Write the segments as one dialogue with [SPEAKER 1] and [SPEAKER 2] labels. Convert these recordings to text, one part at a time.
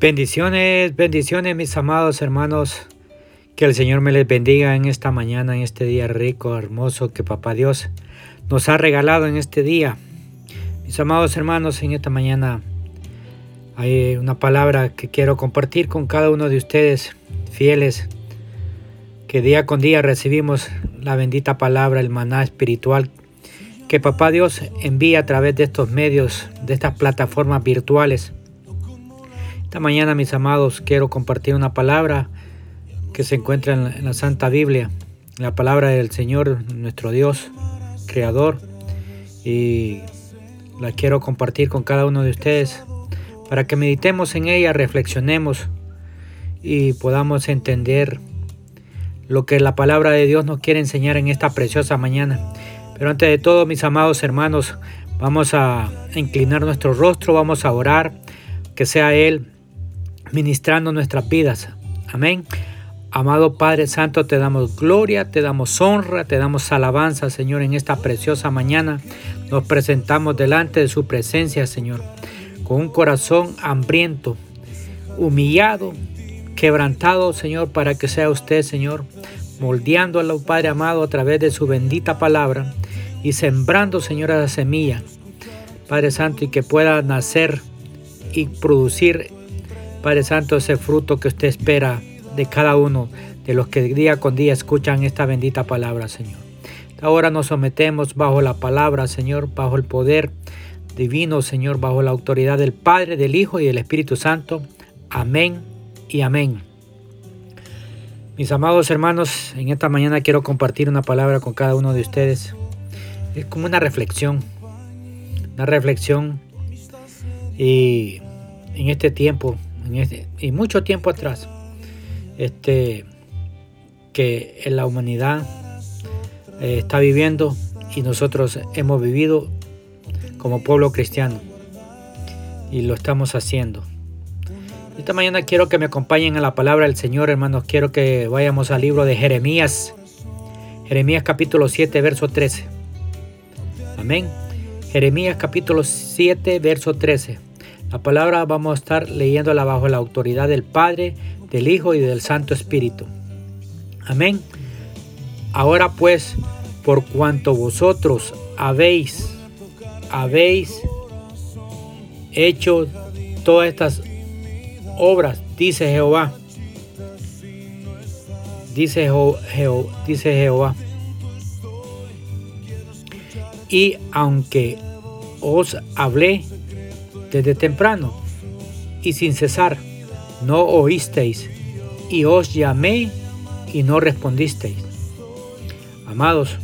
[SPEAKER 1] Bendiciones, bendiciones mis amados hermanos. Que el Señor me les bendiga en esta mañana, en este día rico, hermoso que Papá Dios nos ha regalado en este día. Mis amados hermanos, en esta mañana hay una palabra que quiero compartir con cada uno de ustedes, fieles, que día con día recibimos la bendita palabra, el maná espiritual que Papá Dios envía a través de estos medios, de estas plataformas virtuales esta mañana, mis amados, quiero compartir una palabra que se encuentra en la, Santa Biblia, la palabra del Señor, nuestro Dios, Creador, y la quiero compartir con cada uno de ustedes para que meditemos en ella, reflexionemos y podamos entender lo que la palabra de Dios nos quiere enseñar en esta preciosa mañana. Pero antes de todo, mis amados hermanos, vamos a inclinar nuestro rostro, vamos a orar, que sea Él ministrando nuestras vidas. Amén. Amado Padre Santo, te damos gloria, te damos honra, te damos alabanza, Señor, en esta preciosa mañana. Nos presentamos delante de su presencia, Señor, con un corazón hambriento, humillado, quebrantado, Señor, para que sea usted, Señor, moldeándolo, Padre amado, a través de su bendita palabra y sembrando, Señor, la semilla, Padre Santo, y que pueda nacer y producir Padre Santo, ese fruto que usted espera de cada uno de los que día con día escuchan esta bendita palabra, Señor. Ahora nos sometemos bajo la palabra, Señor, bajo el poder divino, Señor, bajo la autoridad del Padre, del Hijo y del Espíritu Santo. Amén y amén. Mis amados hermanos, en esta mañana quiero compartir una palabra con cada uno de ustedes. Es como una reflexión, una reflexión y en este tiempo y mucho tiempo atrás, este, que la humanidad eh, está viviendo y nosotros hemos vivido como pueblo cristiano y lo estamos haciendo. Esta mañana quiero que me acompañen a la palabra del Señor, hermanos. Quiero que vayamos al libro de Jeremías. Jeremías capítulo 7, verso 13. Amén. Jeremías capítulo 7, verso 13. La palabra vamos a estar leyéndola bajo la autoridad del Padre, del Hijo y del Santo Espíritu. Amén. Ahora pues, por cuanto vosotros habéis, habéis hecho todas estas obras, dice Jehová, dice, dice Jehová. Y aunque os hablé desde temprano y sin cesar. No oísteis y os llamé y no respondisteis. Amados,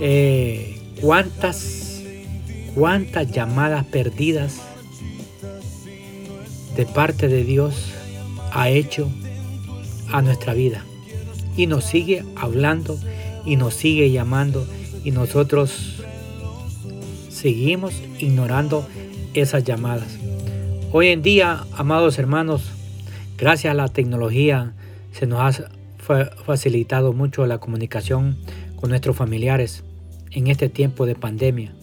[SPEAKER 1] eh, ¿cuántas, cuántas llamadas perdidas de parte de Dios ha hecho a nuestra vida? Y nos sigue hablando y nos sigue llamando y nosotros seguimos ignorando esas llamadas. Hoy en día, amados hermanos, gracias a la tecnología se nos ha facilitado mucho la comunicación con nuestros familiares en este tiempo de pandemia.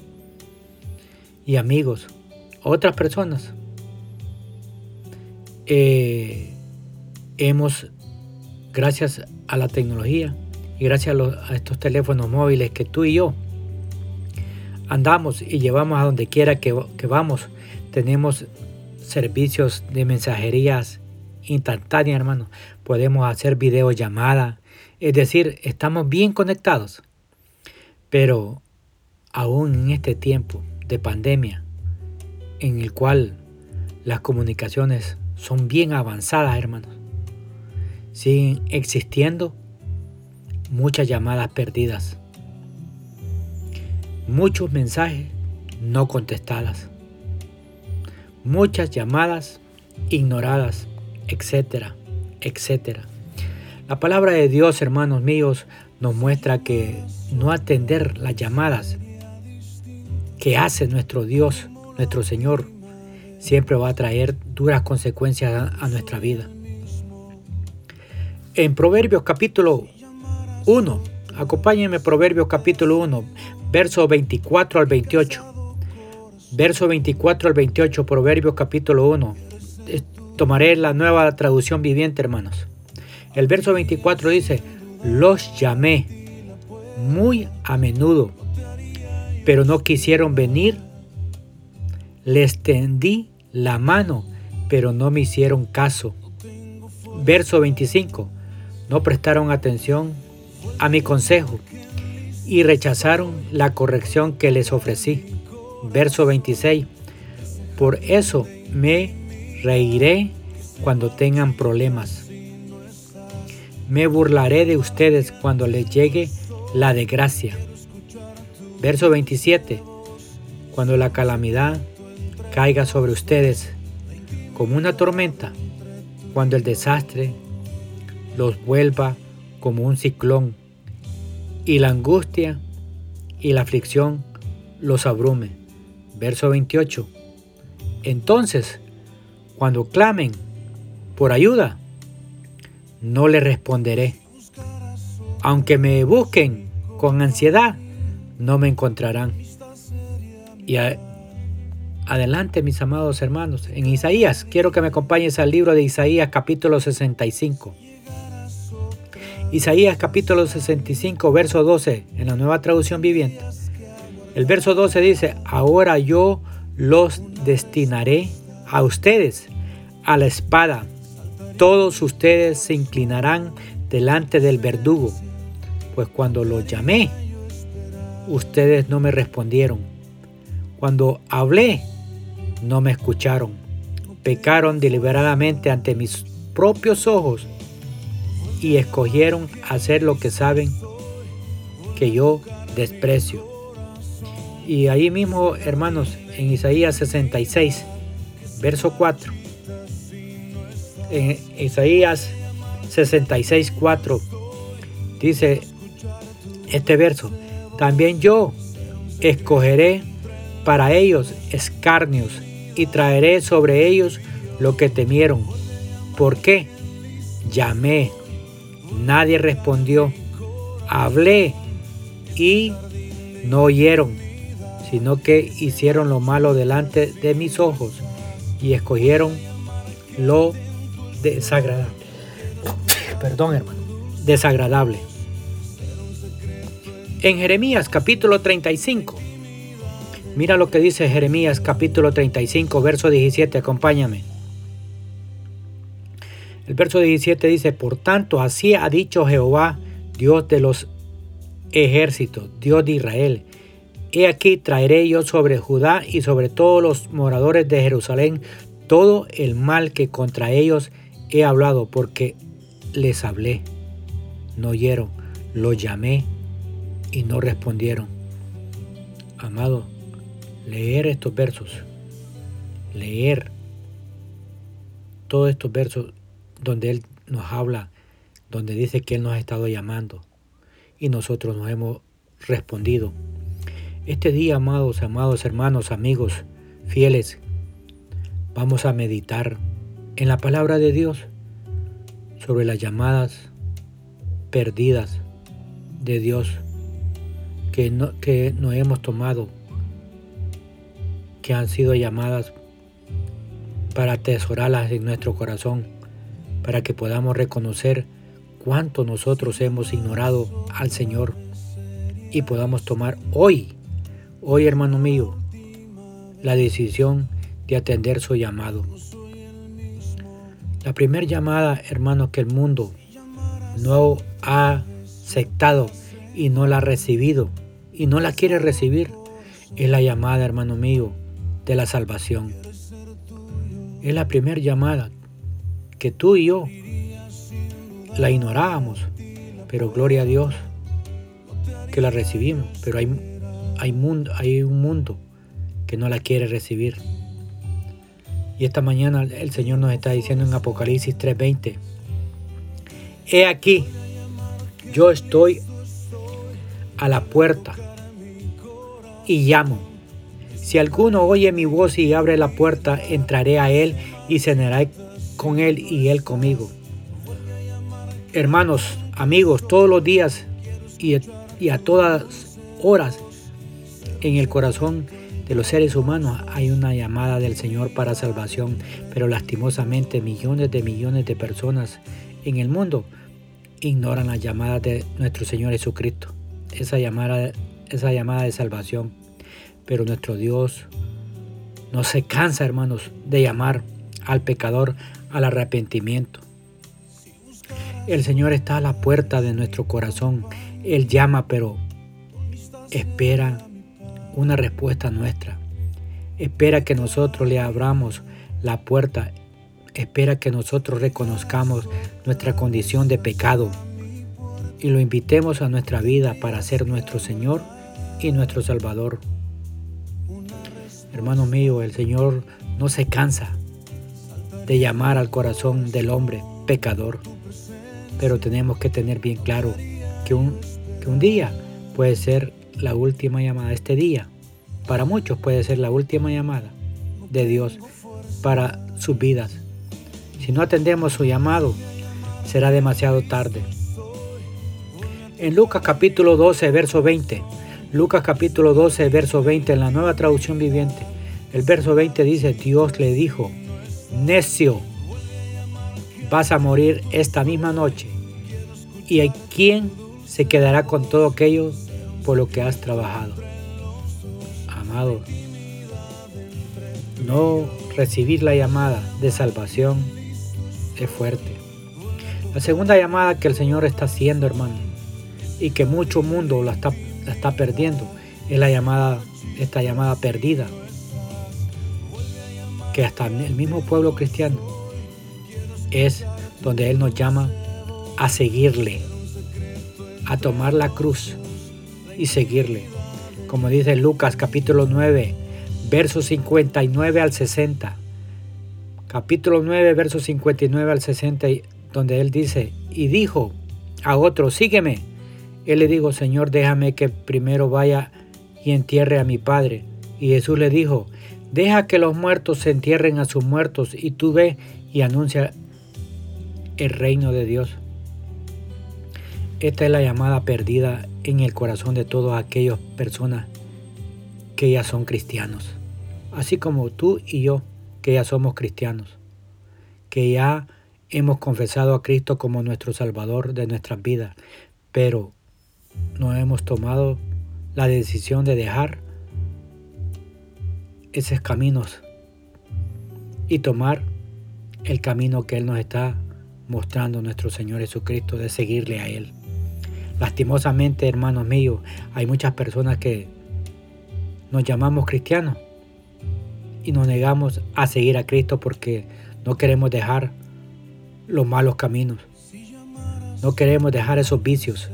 [SPEAKER 1] Y amigos, otras personas. Eh, hemos, gracias a la tecnología y gracias a estos teléfonos móviles que tú y yo andamos y llevamos a donde quiera que, vamos. Tenemos servicios de mensajerías instantáneas, hermano. Podemos hacer videollamada. Es decir, estamos bien conectados. Pero aún en este tiempo de pandemia, en el cual las comunicaciones son bien avanzadas, hermanos, siguen existiendo muchas llamadas perdidas muchos mensajes no contestadas, muchas llamadas ignoradas, etcétera, etcétera. La palabra de Dios, hermanos míos, nos muestra que no atender las llamadas que hace nuestro Dios, nuestro Señor, siempre va a traer duras consecuencias a, nuestra vida. En Proverbios capítulo 1, acompáñenme Proverbios capítulo 1, verso 24 al 28. Verso 24 al 28, Proverbios capítulo 1. Tomaré la nueva traducción viviente, hermanos. El verso 24 dice, los llamé muy a menudo, pero no quisieron venir. Les tendí la mano, pero no me hicieron caso. Verso 25. No prestaron atención a mi consejo y rechazaron la corrección que les ofrecí. Verso 26. Por eso me reiré cuando tengan problemas. Me burlaré de ustedes cuando les llegue la desgracia. Verso 27. Cuando la calamidad caiga sobre ustedes como una tormenta, cuando el desastre los vuelva como un ciclón y la angustia y la aflicción los abrume. Verso 28. Entonces, cuando clamen por ayuda, no le responderé. Aunque me busquen con ansiedad, no me encontrarán. Y adelante, mis amados hermanos, en Isaías, quiero que me acompañes al libro de Isaías capítulo 65. Isaías capítulo 65, verso 12, en la nueva traducción viviente. El verso 12 dice, ahora yo los destinaré a ustedes a la espada. Todos ustedes se inclinarán delante del verdugo, pues cuando los llamé, ustedes no me respondieron. Cuando hablé, no me escucharon. Pecaron deliberadamente ante mis propios ojos y escogieron hacer lo que saben que yo desprecio. Y ahí mismo, hermanos, en Isaías 66, verso 4. En Isaías 66, 4 dice este verso, también yo escogeré para ellos escarnios y traeré sobre ellos lo que temieron. ¿Por qué? Llamé, nadie respondió. Hablé y no oyeron, sino que hicieron lo malo delante de mis ojos y escogieron lo desagradable. Perdón, hermano, desagradable. En Jeremías capítulo 35 Mira lo que dice Jeremías capítulo 35, verso 17, acompáñame. El verso 17 dice, por tanto, así ha dicho Jehová, Dios de los ejércitos, Dios de Israel. He aquí traeré yo sobre Judá y sobre todos los moradores de Jerusalén todo el mal que contra ellos he hablado, porque les hablé, no oyeron, los llamé y no respondieron. Amado, leer estos versos, leer todos estos versos donde Él nos habla, donde dice que Él nos ha estado llamando y nosotros nos hemos respondido. Este día, amados, amados hermanos, amigos, fieles, vamos a meditar en la palabra de Dios sobre las llamadas perdidas de Dios que, no, que nos hemos tomado que han sido llamadas para atesorarlas en nuestro corazón, para que podamos reconocer cuánto nosotros hemos ignorado al Señor y podamos tomar hoy, hoy hermano mío, la decisión de atender su llamado. La primera llamada, hermano, que el mundo no ha aceptado y no la ha recibido y no la quiere recibir, es la llamada, hermano mío, de la salvación. Es la primera llamada que tú y yo la ignorábamos, pero gloria a Dios que la recibimos, pero hay, hay, hay un mundo que no la quiere recibir. Y esta mañana el Señor nos está diciendo en Apocalipsis 3:20, he aquí, yo estoy a la puerta y llamo. Si alguno oye mi voz y abre la puerta, entraré a él y cenaré con él y él conmigo. Hermanos, amigos, todos los días y, a todas horas en el corazón de los seres humanos hay una llamada del Señor para salvación, pero lastimosamente millones de millones de personas en el mundo ignoran la llamada de nuestro Señor Jesucristo, esa llamada, esa llamada de salvación. Pero nuestro Dios no se cansa, hermanos, de llamar al pecador al arrepentimiento. El Señor está a la puerta de nuestro corazón. Él llama, pero espera una respuesta nuestra. Espera que nosotros le abramos la puerta. Espera que nosotros reconozcamos nuestra condición de pecado y lo invitemos a nuestra vida para ser nuestro Señor y nuestro Salvador. Hermano mío, el Señor no se cansa de llamar al corazón del hombre pecador, pero tenemos que tener bien claro que un, que un día puede ser la última llamada, este día, para muchos puede ser la última llamada de Dios para sus vidas. Si no atendemos su llamado, será demasiado tarde. En Lucas capítulo 12, verso 20, Lucas capítulo 12, verso 20, en la nueva traducción viviente, el verso 20 dice, Dios le dijo, necio, vas a morir esta misma noche. ¿Y hay quien se quedará con todo aquello por lo que has trabajado. Amado, no recibir la llamada de salvación es fuerte. La segunda llamada que el Señor está haciendo, hermano, y que mucho mundo la está, la está perdiendo, es la llamada, esta llamada perdida. Que hasta el mismo pueblo cristiano es donde Él nos llama a seguirle, a tomar la cruz y seguirle. Como dice Lucas capítulo 9, versos 59 al 60. Capítulo 9, versos 59 al 60, donde él dice, y dijo a otro, sígueme. Él le dijo, Señor, déjame que primero vaya y entierre a mi padre. Y Jesús le dijo, deja que los muertos se entierren a sus muertos y tú ve y anuncia el reino de Dios. Esta es la llamada perdida en el corazón de todas aquellas personas que ya son cristianos. Así como tú y yo, que ya somos cristianos. Que ya hemos confesado a Cristo como nuestro Salvador de nuestras vidas. Pero no hemos tomado la decisión de dejar esos caminos y tomar el camino que Él nos está mostrando nuestro Señor Jesucristo, de seguirle a Él. Lastimosamente, hermanos míos, hay muchas personas que nos llamamos cristianos y nos negamos a seguir a Cristo porque no queremos dejar los malos caminos. No queremos dejar esos vicios.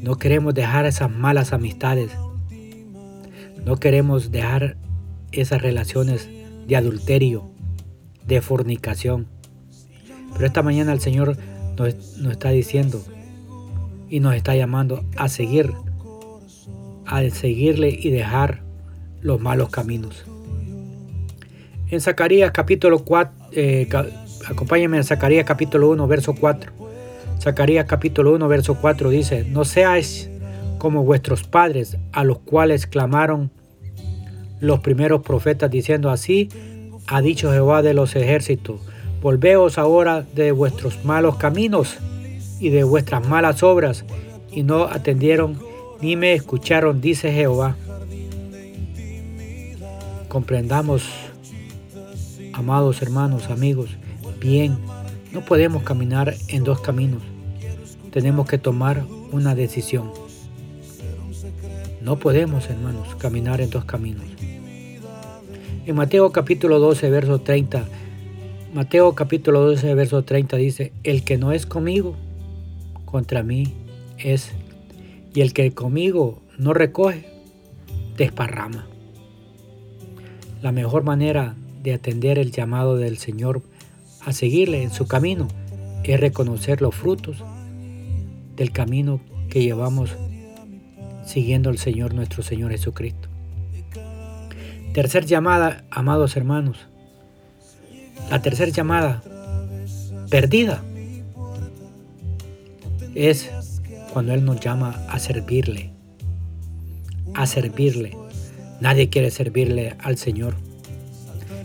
[SPEAKER 1] No queremos dejar esas malas amistades. No queremos dejar esas relaciones de adulterio, de fornicación. Pero esta mañana el Señor nos, está diciendo, y nos está llamando a seguir, a seguirle y dejar los malos caminos. En Zacarías capítulo 4, eh, acompáñenme a Zacarías capítulo 1, verso 4. Zacarías capítulo 1, verso 4 dice, no seáis como vuestros padres, a los cuales clamaron los primeros profetas diciendo así, ha dicho Jehová de los ejércitos, volveos ahora de vuestros malos caminos y de vuestras malas obras, y no atendieron ni me escucharon, dice Jehová. Comprendamos, amados hermanos, amigos, bien, no podemos caminar en dos caminos. Tenemos que tomar una decisión. No podemos, hermanos, caminar en dos caminos. En Mateo capítulo 12, verso 30, Mateo capítulo 12, verso 30 dice, el que no es conmigo, contra mí es, y el que conmigo no recoge, desparrama. La mejor manera de atender el llamado del Señor a seguirle en su camino es reconocer los frutos del camino que llevamos siguiendo al Señor nuestro Señor Jesucristo. Tercer llamada, amados hermanos. La tercera llamada, perdida es cuando Él nos llama a servirle, a servirle. Nadie quiere servirle al Señor.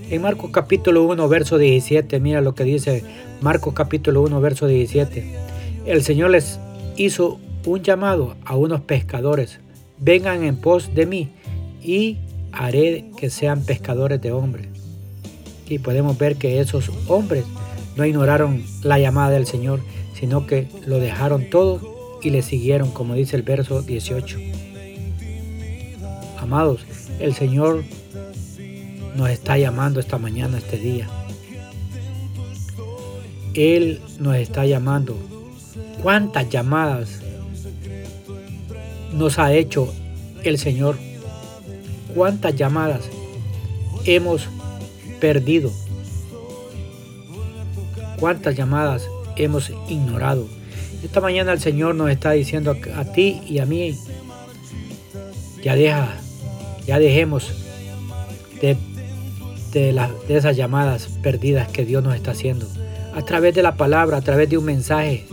[SPEAKER 1] En Marcos capítulo 1, verso 17, mira lo que dice Marcos capítulo 1, verso 17. El Señor les hizo un llamado a unos pescadores. Vengan en pos de mí y haré que sean pescadores de hombres. Y podemos ver que esos hombres no ignoraron la llamada del Señor, sino que lo dejaron todo y le siguieron, como dice el verso 18. Amados, el Señor nos está llamando esta mañana, este día. Él nos está llamando. ¿Cuántas llamadas nos ha hecho el Señor? ¿Cuántas llamadas hemos perdido? ¿Cuántas llamadas hemos ignorado? Esta mañana el Señor nos está diciendo a ti y a mí, ya deja, ya dejemos de, de, de esas llamadas perdidas que Dios nos está haciendo. A través de la palabra, a través de un mensaje,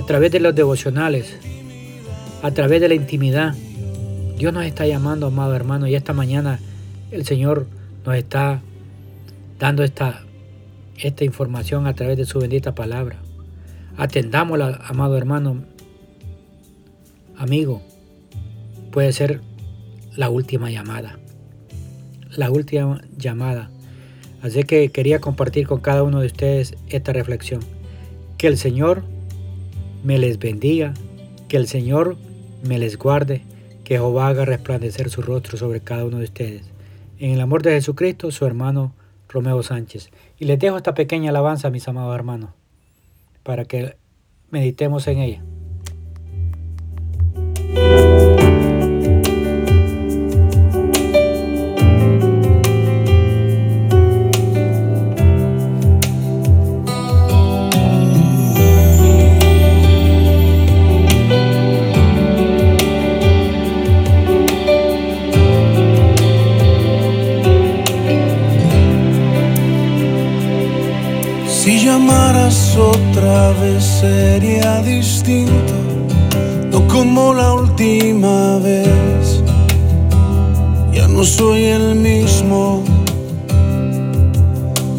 [SPEAKER 1] a través de los devocionales, a través de la intimidad. Dios nos está llamando, amado hermano, y esta mañana el Señor nos está dando esta, esta información a través de su bendita palabra. Atendámosla, amado hermano, amigo. Puede ser la última llamada. La última llamada. Así que quería compartir con cada uno de ustedes esta reflexión. Que el Señor me les bendiga, que el Señor me les guarde que Jehová haga resplandecer su rostro sobre cada uno de ustedes. En el amor de Jesucristo, su hermano Romeo Sánchez. Y les dejo esta pequeña alabanza, mis amados hermanos, para que meditemos en ella.
[SPEAKER 2] Vez sería distinto, no como la última vez. Ya no soy el mismo.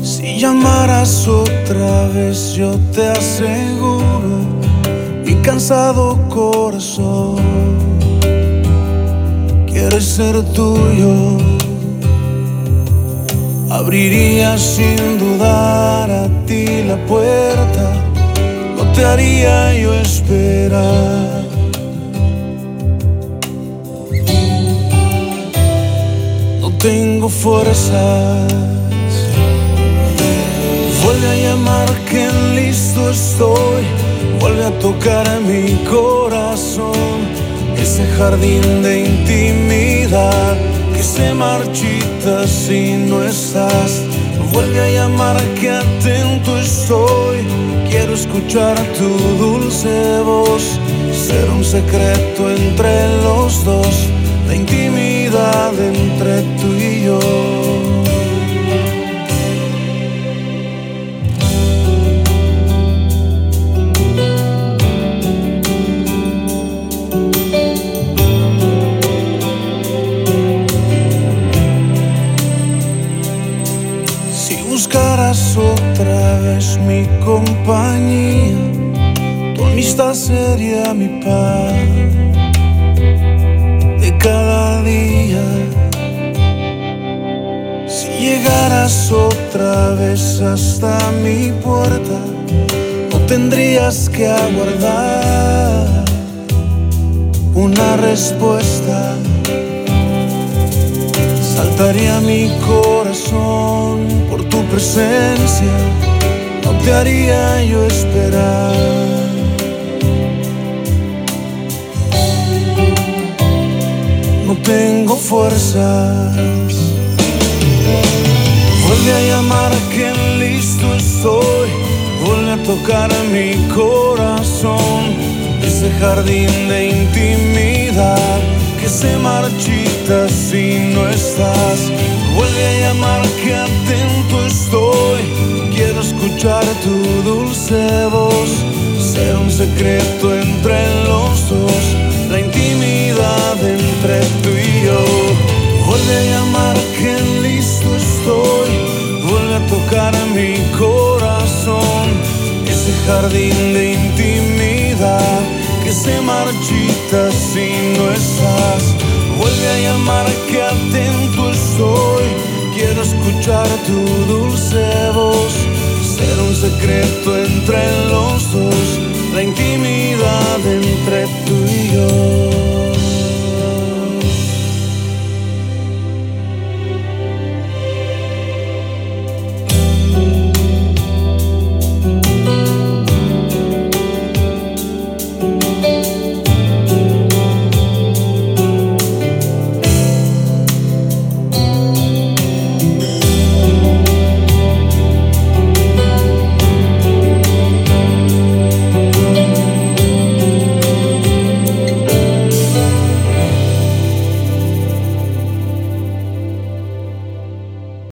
[SPEAKER 2] Si llamaras otra vez, yo te aseguro, mi cansado corazón quiere ser tuyo. Abriría sin dudar a ti la puerta, te haría yo esperar. No tengo fuerzas, vuelve a llamar que listo estoy, vuelve a tocar mi corazón, ese jardín de intimidad que se marchita si no estás. Vuelve a llamar que atento estoy. Quiero escuchar tu dulce voz. Ser un secreto entre los dos. La intimidad entre tú y yo. Vez mi compañía, tu amistad sería mi paz de cada día. Si llegaras otra vez hasta mi puerta, no tendrías que aguardar una respuesta. Saltaría mi corazón por tu presencia, no te haría yo esperar. No tengo fuerzas. Vuelve a llamar que listo estoy. Vuelve a tocar mi corazón. Ese jardín de intimidad que se marchita si no estás. Vuelve a llamar que atento estoy. Escuchar tu dulce voz. Ser un secreto entre los dos. La intimidad entre tú y yo. Vuelve a llamar que listo estoy. Vuelve a tocar mi corazón. Ese jardín de intimidad que se marchita si no estás. Vuelve a llamar que atento estoy. Quiero escuchar tu dulce voz. Ser un secreto entre los dos. La intimidad entre tú y yo.